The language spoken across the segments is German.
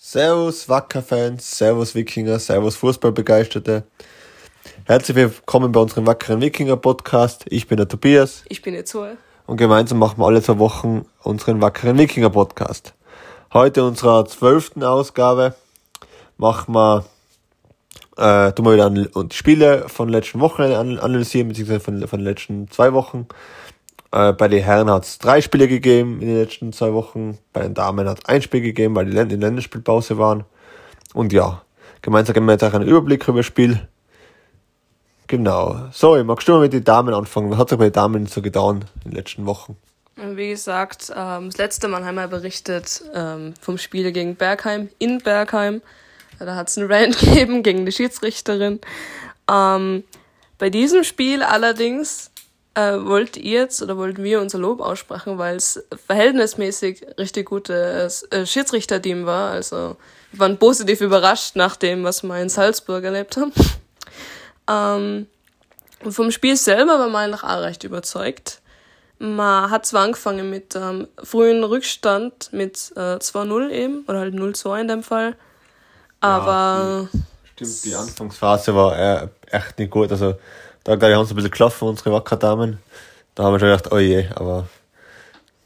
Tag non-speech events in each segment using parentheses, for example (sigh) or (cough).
Servus Wacker-Fans, Servus Wikinger, Servus Fußballbegeisterte. Herzlich willkommen bei unserem Wackeren Wikinger-Podcast. Ich bin der Tobias. Ich bin jetzt Zoe. Und gemeinsam machen wir alle zwei Wochen unseren Wackeren Wikinger-Podcast. Heute in unserer zwölften Ausgabe machen wir, äh, tun wir wieder an, die Spiele von letzten Wochen analysieren, beziehungsweise von, von den letzten zwei Wochen. Äh, bei den Herren hat es drei Spiele gegeben in den letzten zwei Wochen. Bei den Damen hat es ein Spiel gegeben, weil die in Länderspielpause waren. Und ja, gemeinsam geben wir jetzt auch einen Überblick über das Spiel. Genau. So, ich mag schon mal mit den Damen anfangen. Was hat sich bei den Damen so getan in den letzten Wochen? Wie gesagt, ähm, das letzte Mal haben wir berichtet ähm, vom Spiel gegen Bergheim in Bergheim. Da hat es einen Rant (laughs) gegeben gegen die Schiedsrichterin. Ähm, bei diesem Spiel allerdings äh, wollt ihr jetzt oder wollten wir unser Lob aussprechen, weil es verhältnismäßig richtig gutes äh, Schiedsrichterteam war. Also wir waren positiv überrascht nach dem, was wir in Salzburg erlebt haben. (laughs) ähm, und vom Spiel selber war man noch auch recht überzeugt. Man hat zwar angefangen mit ähm, frühen Rückstand mit äh, 2-0 eben, oder halt 0-2 in dem Fall. Aber. Ja, stimmt, die Anfangsphase war äh, echt nicht gut. Also da glaube ich, haben sie ein bisschen gelaufen, unsere Wackerdamen. Da haben wir schon gedacht, oh je, aber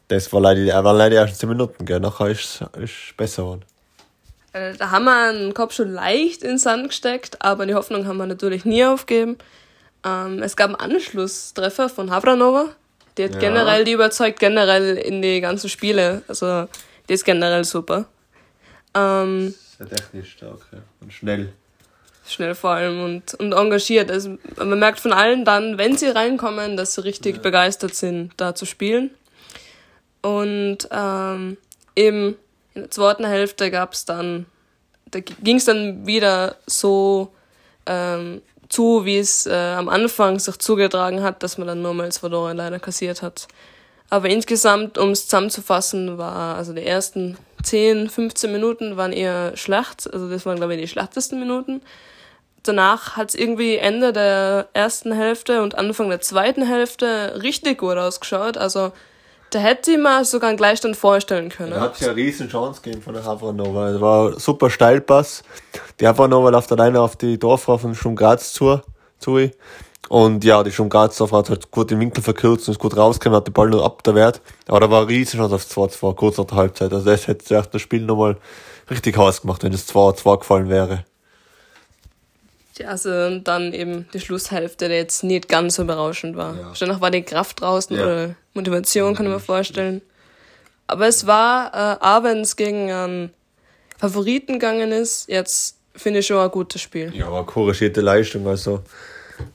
das war leider, war leider die ersten 10 Minuten, gell. Nachher ist es besser geworden. Äh, da haben wir einen Kopf schon leicht in den Sand gesteckt, aber die Hoffnung haben wir natürlich nie aufgeben. Ähm, es gab einen Anschlusstreffer von Havranova. Die hat ja. generell, die überzeugt generell in die ganzen Spiele. Also, die ist generell super. Ähm, Sehr technisch stark, ja. Und schnell schnell vor allem und, und engagiert. Also man merkt von allen dann, wenn sie reinkommen, dass sie richtig ja. begeistert sind, da zu spielen. Und ähm, eben in der zweiten Hälfte gab es dann, da ging es dann wieder so ähm, zu, wie es äh, am Anfang sich zugetragen hat, dass man dann nur mal zwei Tore leider kassiert hat. Aber insgesamt, um es zusammenzufassen, war also die ersten 10, 15 Minuten waren eher schlecht. Also das waren, glaube ich, die schlechtesten Minuten danach hat es irgendwie Ende der ersten Hälfte und Anfang der zweiten Hälfte richtig gut ausgeschaut. Also da hätte ich mir sogar einen Gleichstand vorstellen können. Da hat ja eine riesen Chance gegeben von der Havranova. Es war ein super Steilpass. Die Havranova läuft alleine auf die Dorffrau von Schum Graz zu, zu. Und ja, die Schum Graz hat halt gut den Winkel verkürzt und ist gut rausgekommen, hat den Ball nur ab der Wert. Aber da war eine riesen Chance auf 2-2, kurz nach der Halbzeit. Also das hätte das Spiel nochmal richtig heiß gemacht, wenn es 2-2 gefallen wäre. Also dann eben die Schlusshälfte, die jetzt nicht ganz so berauschend war. Ja. Wahrscheinlich war die Kraft draußen ja. oder Motivation, kann ich mir vorstellen. Aber es war, äh, abends gegen einen Favoriten gegangen ist, jetzt finde ich schon ein gutes Spiel. Ja, aber korrigierte Leistung, also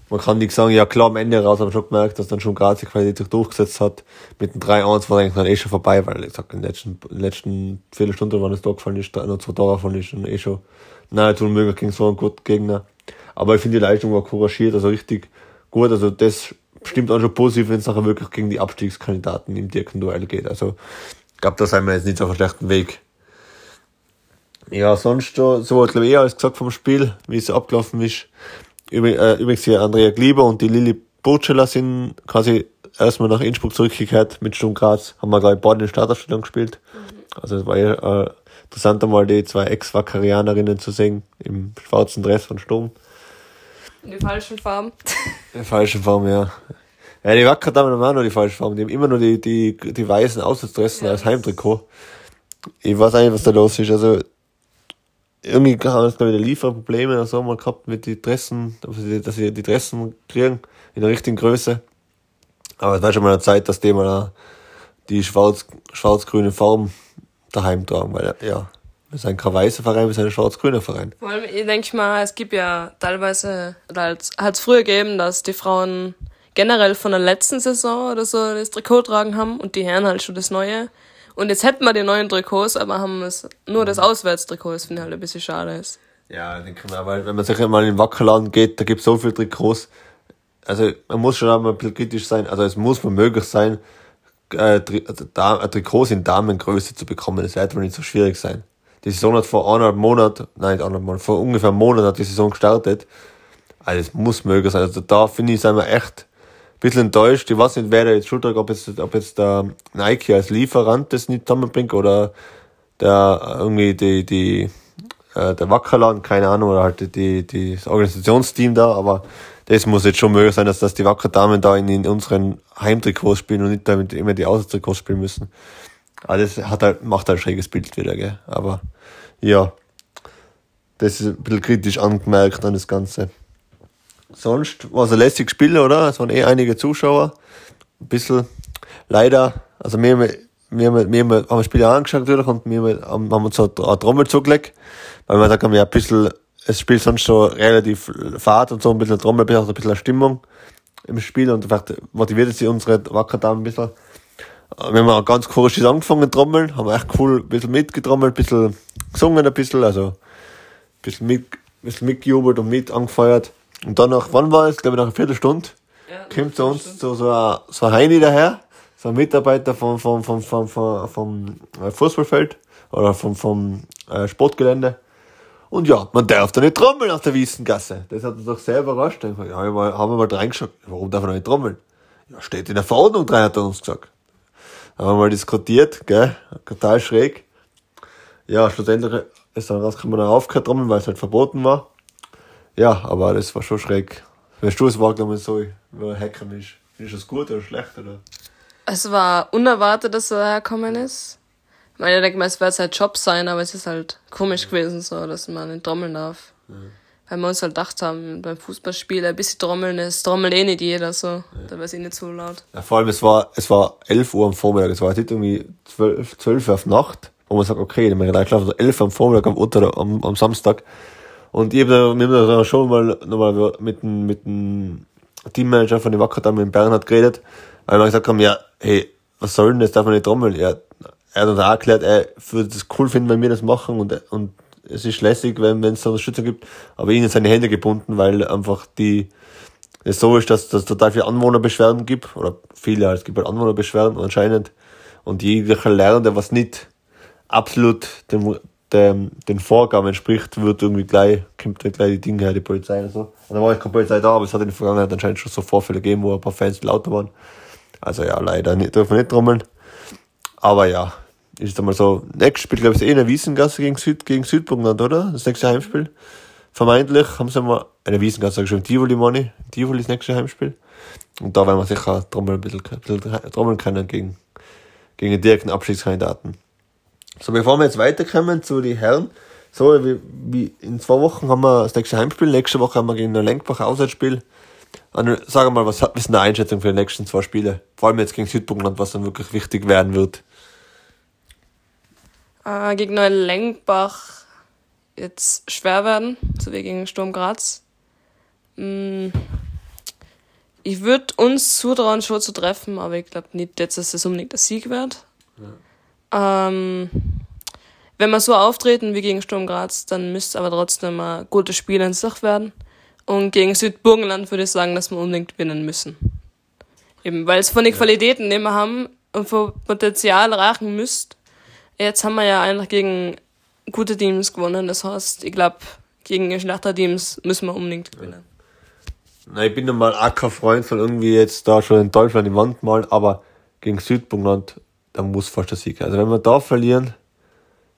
man kann nicht sagen, ja klar, am Ende raus haben wir schon gemerkt, dass dann schon Graz die Qualität sich durchgesetzt hat. Mit dem 3-1 war eigentlich dann eh schon vorbei, weil ich sag, in den letzten, in den letzten Viertelstunden, wann es da gefallen ist, noch zwei Tore gefallen ist, dann eh schon nahezu unmöglich gegen so einen guten Gegner. Aber ich finde die Leistung war couragiert, also richtig gut. Also das stimmt auch schon positiv, wenn es nachher wirklich gegen die Abstiegskandidaten im direkten Duell geht. Also ich glaube, da sind wir jetzt nicht auf einem schlechten Weg. Ja, sonst so, so glaube ich eh alles gesagt vom Spiel, wie es abgelaufen ist. Übrigens hier Andrea Glieber und die Lili Burcella sind quasi erstmal nach Innsbruck zurückgekehrt mit Sturm Graz. Haben wir, glaube ich, beide in der Startausstellung gespielt. Mhm. Also es war ja äh, interessant einmal die zwei Ex-Vakarianerinnen zu sehen im schwarzen Dress von Sturm. In die falschen Farben. (laughs) In die falschen Farben, ja. Ja, die Wackerdamen haben auch noch die falschen Farben. Die haben immer nur die, die, die weißen Auswärtsdressen ja, als Heimtrikot. Ich weiß nicht, was da los ist. Also, irgendwie haben wir glaube ich, Lieferprobleme oder so mal gehabt mit den Dressen, dass sie die Dressen kriegen in der richtigen Größe. Aber es war schon mal eine Zeit, dass die mal die schwarz, schwarz-grüne Farben daheim tragen, weil, ja, wir sind kein weißer Verein, wir sind ein schwarz-grüner Verein. Vor allem, ich denke mal, es gibt ja teilweise, oder hat es früher gegeben, dass die Frauen generell von der letzten Saison oder so das Trikot tragen haben und die Herren halt schon das neue. Und jetzt hätten wir die neuen Trikots, aber haben es nur das Auswärtstrikot, das finde ich halt ein bisschen schade ist. Ja, denke ich mal, weil wenn man sich einmal in den Wackerladen geht, da gibt es so viele Trikots. Also man muss schon einmal ein bisschen kritisch sein, also es muss mal möglich sein, äh, also Trikots in Damengröße zu bekommen. Das wird wohl nicht so schwierig sein. Die Saison hat vor anderthalb Monaten, nein, anderthalb Monaten, vor ungefähr einem Monat hat die Saison gestartet. Also es muss möglich sein. Also da finde ich, sind wir echt ein bisschen enttäuscht. Ich weiß nicht, wer da jetzt schuld ob jetzt, ob jetzt der Nike als Lieferant das nicht zusammenbringt oder der irgendwie die, die, äh, der Wackerland, keine Ahnung, oder halt die, die, das Organisationsteam da, aber das muss jetzt schon möglich sein, dass, dass die Wacker Damen da in, in unseren Heimtrikots spielen und nicht damit immer die Außentrikots spielen müssen. Das hat halt, macht halt ein schräges Bild wieder, gell. Aber ja, das ist ein bisschen kritisch angemerkt an das Ganze. Sonst war es ein lässiges Spiel, oder? Es waren eh einige Zuschauer. Ein bisschen leider, also wir, wir, wir, wir haben das Spiel angeschaut natürlich und wir haben, uns so eine Trommel zugelegt, weil wir da haben ein bisschen, das Spiel sonst so relativ fad und so ein bisschen Trommel, ein bisschen eine Stimmung im Spiel und vielleicht motiviert sie unsere Wackerdamen ein bisschen. Wir haben auch ganz chorisch angefangen trommeln, haben echt cool ein bisschen mitgetrommelt, ein bisschen gesungen ein bisschen, also ein bisschen, mit, ein bisschen mitgejubelt und mit angefeuert. Und dann nach, wann war es? Glaube ich nach einer Viertelstunde, ja, kommt zu uns so, so, ein, so ein Heini daher, so ein Mitarbeiter vom, vom, vom, vom, vom, vom äh, Fußballfeld oder vom, vom äh, Sportgelände. Und ja, man darf da nicht trommeln auf der Wiesengasse. Das hat uns doch sehr überrascht. Ja, haben wir mal reingeschaut. Warum darf man nicht trommeln? Ja, steht in der Verordnung drin, hat er uns gesagt. Haben wir mal diskutiert, gell? Total schräg. Ja, schlussendlich ist dann rausgekommen, man aufgehört weil es halt verboten war. Ja, aber das war schon schräg. Wenn du es wahrgenommen so, wie Hackern ist. Ist das gut oder schlecht, oder? Es war unerwartet, dass er hergekommen ist. Ich meine, ich denke mal, es wird sein Job sein, aber es ist halt komisch ja. gewesen, so, dass man nicht trommeln darf. Ja. Weil wir uns halt gedacht haben, beim Fußballspiel ein bisschen trommeln ist, trommelt eh nicht jeder, so. Ja. Da wäre es eh nicht so laut. Ja, vor allem, es war, es war 11 Uhr am Vormittag, es war nicht irgendwie 12, 12 Uhr auf Nacht, wo man sagt, okay, dann bin ich schlafen, so 11 Uhr am Vormittag am, am, am Samstag. Und ich habe da, wir haben da schon mal nochmal mit dem, mit dem Teammanager von den Wackerdamen in Bernhard geredet, weil wir gesagt haben, ja, hey, was soll denn das, darf man nicht trommeln? Ja, er hat uns auch erklärt, er würde das cool finden, wenn wir das machen und, und es ist lässig, wenn es da Unterstützung gibt, aber ihnen seine Hände gebunden, weil einfach die, es so ist, dass es total viele Anwohnerbeschwerden gibt, oder viele, es gibt halt Anwohnerbeschwerden anscheinend, und jeder Lernende, was nicht absolut dem, dem, den Vorgaben entspricht, wird irgendwie gleich, kommt halt gleich die Dinge her, die Polizei und so. Und dann war ich keine Polizei da, aber es hat in der Vergangenheit anscheinend schon so Vorfälle gegeben, wo ein paar Fans lauter waren. Also ja, leider nicht, dürfen wir nicht trommeln. Aber ja, ist es einmal so. Nächstes Spiel, glaube ich, ist eh in der Wiesengasse gegen, Süd, gegen Südburgenland, oder? Das nächste Heimspiel. Vermeintlich haben sie mal eine Wiesengasse schon Tivoli, Money. Tivoli ist das nächste Heimspiel. Und da werden wir sicher trommeln, ein bisschen, ein bisschen trommeln können gegen, gegen den direkten Abschiedskandidaten. So, bevor wir jetzt weiterkommen zu den Herren, so, wie, wie in zwei Wochen haben wir das nächste Heimspiel, nächste Woche haben wir gegen ein Lenkbach Auswärtsspiel. Und sag mal, was ist eine Einschätzung für die nächsten zwei Spiele? Vor allem jetzt gegen Südburgenland, was dann wirklich wichtig werden wird. Äh, gegen Neulenkbach jetzt schwer werden, so wie gegen Sturm Graz. Mm, ich würde uns zutrauen, schon zu treffen, aber ich glaube nicht, dass es unbedingt der Sieg wird. Ja. Ähm, wenn wir so auftreten wie gegen Sturm Graz, dann müsste aber trotzdem ein gutes Spiel in sich werden. Und gegen Südburgenland würde ich sagen, dass wir unbedingt gewinnen müssen. Eben, weil es von den ja. Qualitäten, die wir haben und von Potenzial reichen müsst. Jetzt haben wir ja einfach gegen gute Teams gewonnen. Das heißt, ich glaube, gegen schlechte Teams müssen wir unbedingt gewinnen. Na, ich bin normal auch kein Freund von irgendwie jetzt da schon in Deutschland die Wand malen, aber gegen Südburgenland, da muss fast der Sieg. Also wenn wir da verlieren,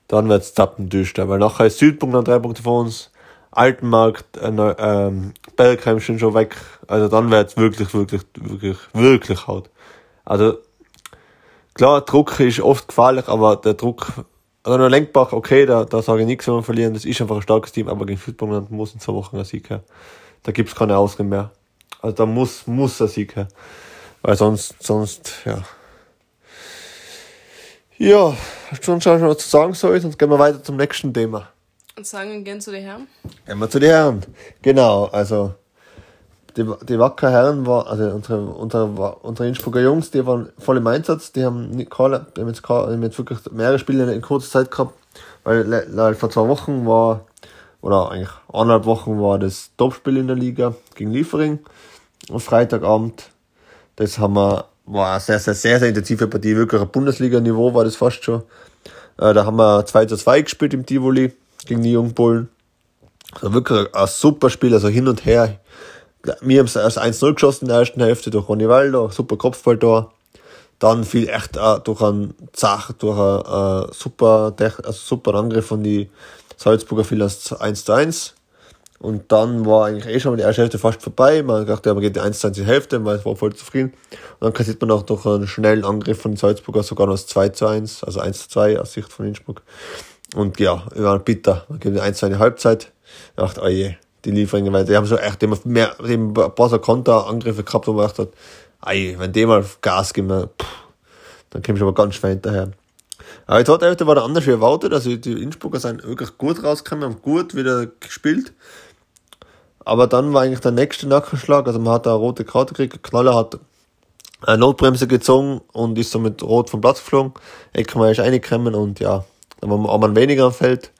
dann wird's zappendüster, weil nachher ist Südburgenland drei Punkte vor uns, Altenmarkt, äh, ähm, Belkheim sind schon weg. Also dann wird's wirklich, wirklich, wirklich, wirklich hart. Also klar, Druck ist oft gefährlich, aber der Druck, also nur Lenkbach, okay, da, da sage ich nichts, wenn wir verlieren. Das ist einfach ein starkes Team, aber gegen Südburgenland muss in zwei Wochen ein Sieg her. Da gibt's keine Ausreden mehr. Also da muss, muss ein Sieg her. Weil sonst, sonst, ja. Ja, hast du schon was zu sagen soll, sonst gehen wir weiter zum nächsten Thema. Und sagen, gehen zu den Herren? Gehen wir zu den Herren. Genau, also die, die wacker Herren war, also unsere, unsere, unsere Innsbrucker Jungs, die waren voll im Einsatz, die haben, nicht, keine, die haben, jetzt, keine, haben jetzt wirklich mehrere Spiele in kurzer Zeit gehabt, weil, weil vor zwei Wochen war, oder eigentlich eineinhalb Wochen war das Topspiel in der Liga gegen Liefering am Freitagabend. Das haben wir, war eine sehr, sehr, sehr, sehr intensive Partie, wirklich ein Bundesliga-Niveau war das fast schon. Äh, da haben wir 2 zu 2 gespielt im Tivoli gegen die Jungbullen. Also wirklich ein super Spiel, also hin und her. Wir haben es als 1-0 geschossen in der ersten Hälfte durch Ronny Waldo, super Kopfball da. Dann fiel echt äh, durch einen Zach, durch einen äh, super, also super Angriff von die Salzburger fiel das 1 zu 1. Und dann war eigentlich eh schon die erste Hälfte fast vorbei. Man dachte, man geht die 1 zu 1 die Hälfte, man war voll zufrieden. Und dann kassiert man auch durch einen schnellen Angriff von Salzburger sogar noch das 2 zu 1, also 1 zu 2 aus Sicht von Innsbruck. Und ja, wir waren bitter. Man gibt 1 zu 1 Halbzeit. Ich dachte, oh je, die Lieferungen, weil die haben so echt immer mehr, ein paar Konterangriffe gehabt, wo man gedacht hat, ey, wenn die mal Gas geben, dann kommst du aber ganz schwer hinterher. Aber die zweite Hälfte war da anders wie erwartet, also die Innsbrucker sind wirklich gut rausgekommen, haben gut wieder gespielt. Aber dann war eigentlich der nächste Nackenschlag, also man hat eine rote Karte gekriegt, Knaller hat eine Notbremse gezogen und ist so mit Rot vom Platz geflogen. Eckermeier ist reingekommen und ja, dann war man weniger am Feld.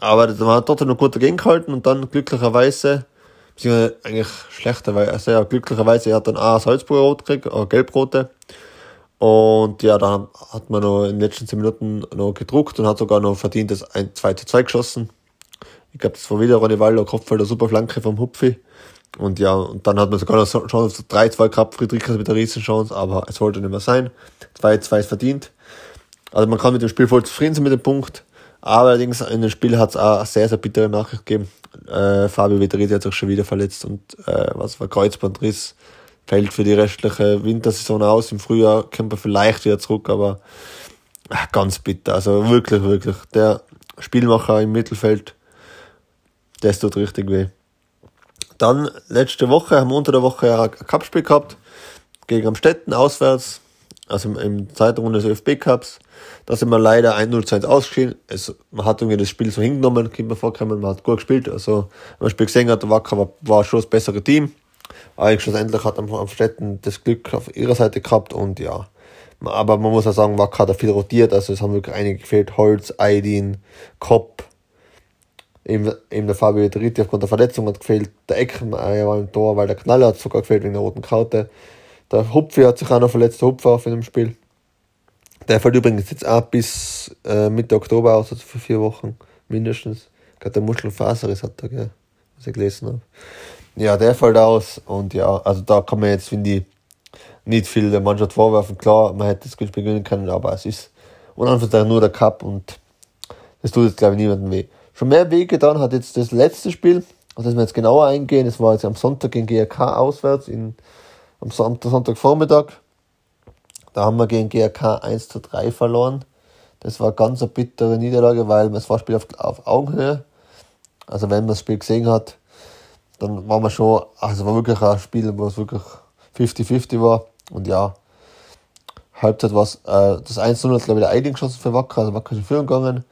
Aber man hat trotzdem noch gut dagegen gehalten und dann glücklicherweise, beziehungsweise eigentlich schlechterweise, also ja, glücklicherweise, er hat dann auch Salzburger Rot gekriegt, auch Gelbrote. Und ja, dann hat man noch in den letzten 10 Minuten noch gedruckt und hat sogar noch verdient das 2 zu 2 geschossen. Ich glaube, das war wieder Ronny Walder, Kopfball, der super Flanke vom Hupfi. Und ja, und dann hat man sogar noch Chance auf 3-2 gehabt, Friedrichs mit der Riesenchance, aber es wollte nicht mehr sein. 2-2 ist verdient. Also man kann mit dem Spiel voll zufrieden sein mit dem Punkt. Aber allerdings in dem Spiel hat es auch eine sehr, sehr bittere Nachricht gegeben. Äh, Fabio Vittoriti hat sich schon wieder verletzt und äh, was war Kreuzbandriss. Fällt für die restliche Wintersaison aus. Im Frühjahr kommt er vielleicht wieder zurück, aber ach, ganz bitter. Also wirklich, wirklich. Der Spielmacher im Mittelfeld, das tut richtig weh. Dann letzte Woche wir unter der Woche ein Cupspiel gehabt gegen Amstetten auswärts, also im, im Zeitrunde des ÖFB Cups. Da sind wir leider 1-0 zu 1 ausgeschieden. Es, man hat irgendwie das Spiel so hingenommen, kommt mir vorkommen, man hat gut gespielt. Also, wenn man das Spiel gesehen hat, Wacker war, war schon das bessere Team. Aber schlussendlich hat Amstetten das Glück auf ihrer Seite gehabt und ja. Aber man muss auch sagen, Wacker hat viel rotiert, also es haben wirklich einige gefehlt. Holz, Aydin, Kopp, eben, eben der Fabio Dritti aufgrund der Verletzung hat gefehlt, der Eckmeier war im Tor, weil der Knaller hat sogar gefehlt wegen der roten Karte. Der Hupfi hat sich auch noch verletzt, der Hupfer auf in dem Spiel. Der fällt übrigens jetzt auch bis äh, Mitte Oktober aus, also für vier Wochen mindestens. Gerade der Muschelfaser ist, hat er, gell, was ich gelesen habe. Ja, der fällt aus und ja, also da kann man jetzt, finde ich, nicht viel der Mannschaft vorwerfen. Klar, man hätte das Spiel gewinnen können, aber es ist unanfangs nur der Cup und das tut jetzt, glaube ich, niemandem weh. Schon mehr weh getan hat jetzt das letzte Spiel, auf das wir jetzt genauer eingehen. Das war jetzt am Sonntag gegen GRK auswärts, in, am Sonntagvormittag. Da haben wir gegen GRK 1 zu 3 verloren. Das war ganz eine bittere Niederlage, weil es war Spiel auf, auf Augenhöhe. Also wenn man das Spiel gesehen hat, dann war man schon, also war wirklich ein Spiel, wo es wirklich 50-50 war. Und ja, Halbzeit war es, äh, das 1-0 hat glaube ich der Eiding geschossen für Wacker, also Wacker ist in Führung gegangen.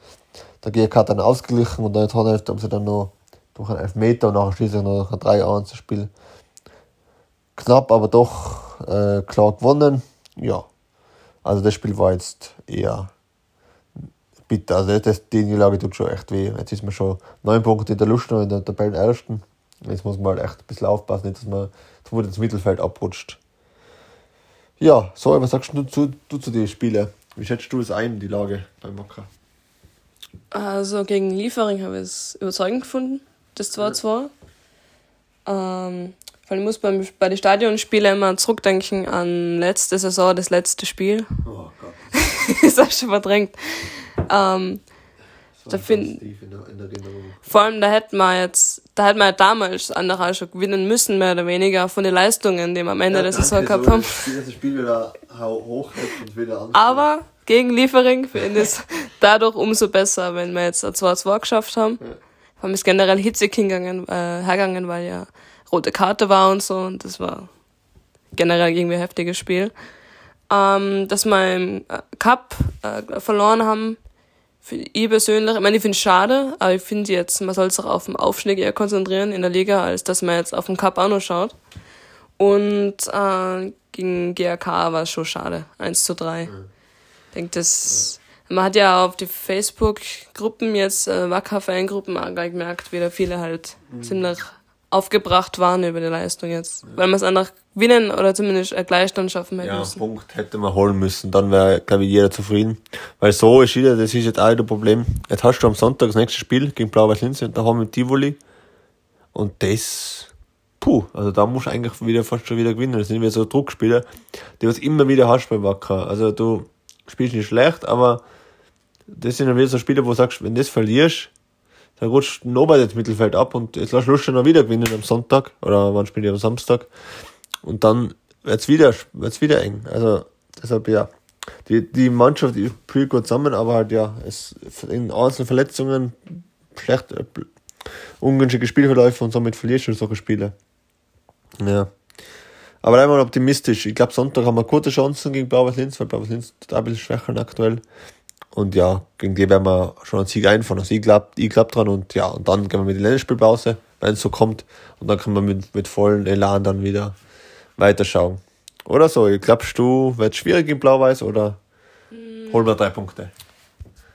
Der GK hat dann ausgeglichen und dann der Hälfte haben sie dann noch durch einen Elfmeter und nachher schließlich noch ein 3-1 Spiel knapp, aber doch äh, klar gewonnen. Ja, also das Spiel war jetzt eher bitter. Also das, die Niederlage tut schon echt weh. Jetzt ist man schon neun Punkte in der Lust noch in der Tabellenersten. Jetzt muss man halt echt ein bisschen aufpassen, nicht, dass man zu ins Mittelfeld abrutscht. Ja, so, was sagst du zu, du zu den Spielen? Wie schätzt du es ein, die Lage beim Wacker? Also gegen Liefering habe ich es überzeugend gefunden, das 2-2. Ähm, weil ich muss beim, bei den Stadionspielen immer zurückdenken an letzte Saison, das letzte Spiel. Oh Gott. (laughs) ist auch schon verdrängt. Ähm, da find, vor allem, da hätten wir jetzt, da hätten wir damals andere schon gewinnen müssen, mehr oder weniger, von den Leistungen, die wir am Ende ja, der Saison gehabt haben. Das Spiel wieder hoch und wieder Aber gegen Liefering finde ich es (laughs) dadurch umso besser, wenn wir jetzt ein 2-2 geschafft haben. Ja. Vor allem ist generell hitzig hingegangen, äh, hergegangen, weil ja rote Karte war und so, und das war generell irgendwie ein heftiges Spiel. Ähm, dass wir im äh, Cup äh, verloren haben, ich persönlich, ich meine, ich finde es schade, aber ich finde jetzt, man soll sich auch auf den Aufstieg eher konzentrieren in der Liga, als dass man jetzt auf den Cup auch noch schaut. Und äh, gegen GRK war es schon schade. 1 zu 3. Mhm. Ich denke, das. Man hat ja auf die Facebook-Gruppen jetzt, äh, Wacker-Fangruppen, gemerkt, wie da viele halt mhm. ziemlich aufgebracht waren über die Leistung jetzt. Ja. Weil man es einfach gewinnen oder zumindest einen Gleichstand schaffen hätte ja, müssen. Punkt hätte man holen müssen, dann wäre, glaube ich, jeder zufrieden. Weil so ist wieder, das ist jetzt auch ein Problem. Jetzt hast du am Sonntag das nächste Spiel gegen Blau-Weiß Linz und da haben wir Tivoli. Und das, puh, also da musst du eigentlich wieder fast schon wieder gewinnen. Das sind wieder so Druckspiele, die du immer wieder hast beim Wacker. Also du spielst nicht schlecht, aber das sind dann wieder so Spiele, wo du sagst, wenn du das verlierst, dann rutscht Nobel ins Mittelfeld ab und jetzt lass Lust noch wieder gewinnen am Sonntag oder wann spielen die am Samstag und dann wird's wieder, wird's wieder eng. Also deshalb ja, die, die Mannschaft die spielt gut zusammen, aber halt ja, es in einzelnen Verletzungen schlecht, äh, ungünstige Spielverläufe und somit verlierst du solche Spiele. Ja. Aber einmal optimistisch. Ich glaube, Sonntag haben wir gute Chancen gegen Blau-Weiß Linz, weil Blau-Weiß Linz total ein bisschen schwächer aktuell. Und ja, gegen die werden wir schon einen Sieg einfahren. Also ich glaube ich glaub dran und ja, und dann gehen wir mit der Länderspielpause, wenn es so kommt. Und dann können wir mit, mit vollen Elan dann wieder weiterschauen. Oder so, glaubst du, wird es schwierig in Blau-Weiß oder mm. holen wir drei Punkte?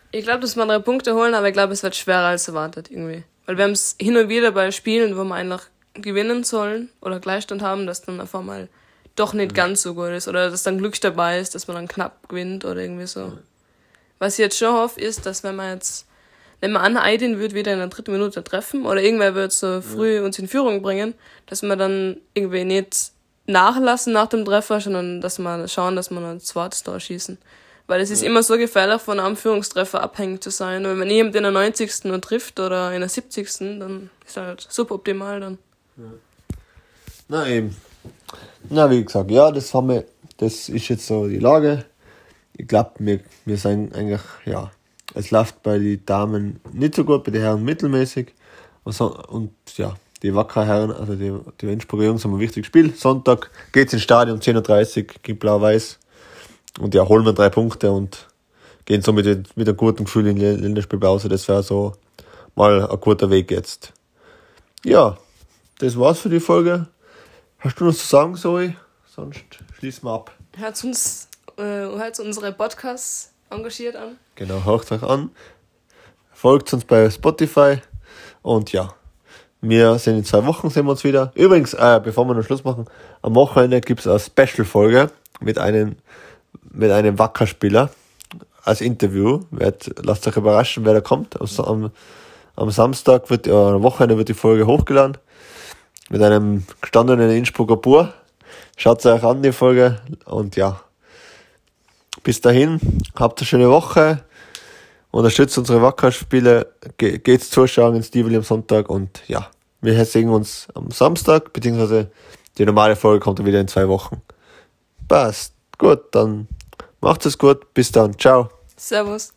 Ich glaube, dass wir drei Punkte holen, aber ich glaube, es wird schwerer als erwartet irgendwie. Weil wir haben es hin und wieder bei Spielen, wo wir eigentlich gewinnen sollen oder Gleichstand haben, dass dann auf einmal doch nicht mhm. ganz so gut ist oder dass dann Glück dabei ist, dass man dann knapp gewinnt oder irgendwie so. Mhm. Was ich jetzt schon hoffe, ist, dass wenn man jetzt, wenn man Anna Aydin wird wieder in der dritten Minute treffen oder irgendwer wird so früh ja. uns in Führung bringen, dass wir dann irgendwie nicht nachlassen nach dem Treffer, sondern dass wir schauen, dass wir ein zweites Tor schießen. Weil es ist ja. immer so gefährlich, von einem Führungstreffer abhängig zu sein. Und wenn man jemand in der 90. nur trifft oder in der 70. dann ist halt suboptimal dann. Ja. Na eben. Na, wie gesagt, ja, das haben wir, das ist jetzt so die Lage ich glaube, wir, wir sind eigentlich, ja, es läuft bei den Damen nicht so gut, bei den Herren mittelmäßig. Und, so, und ja, die Wacker Herren, also die, die Innsbrucker Jungs haben ein wichtiges Spiel. Sonntag geht's ins Stadion, 10.30 Uhr, gegen Blau-Weiß. Und ja, holen wir drei Punkte und gehen so mit, mit einem guten Gefühl in die Länderspielpause. Das wäre so mal ein guter Weg jetzt. Ja, das war's für die Folge. Hast du noch zu sagen, Zoe? Sonst schließen wir ab. Hört uns äh, hört unsere Podcasts engagiert an. Genau, hört euch an. Folgt uns bei Spotify. Und ja, wir sind in zwei Wochen, sehen wir uns wieder. Übrigens, äh, bevor wir noch Schluss machen, am Wochenende gibt es eine Special-Folge mit einem, mit einem Wackerspieler als Interview. Werd, lasst euch überraschen, wer da kommt. Am, am Samstag wird, äh, Wochenende wird die Folge hochgeladen. Mit einem gestandenen Innsbrucker Bur. Schaut euch an, die Folge. Und ja, bis dahin, habt eine schöne Woche. Unterstützt unsere Wackerspiele. Ge geht's zuschauen ins Stivoli am Sonntag und ja, wir sehen uns am Samstag, beziehungsweise die normale Folge kommt dann wieder in zwei Wochen. Passt. Gut, dann macht es gut. Bis dann. Ciao. Servus.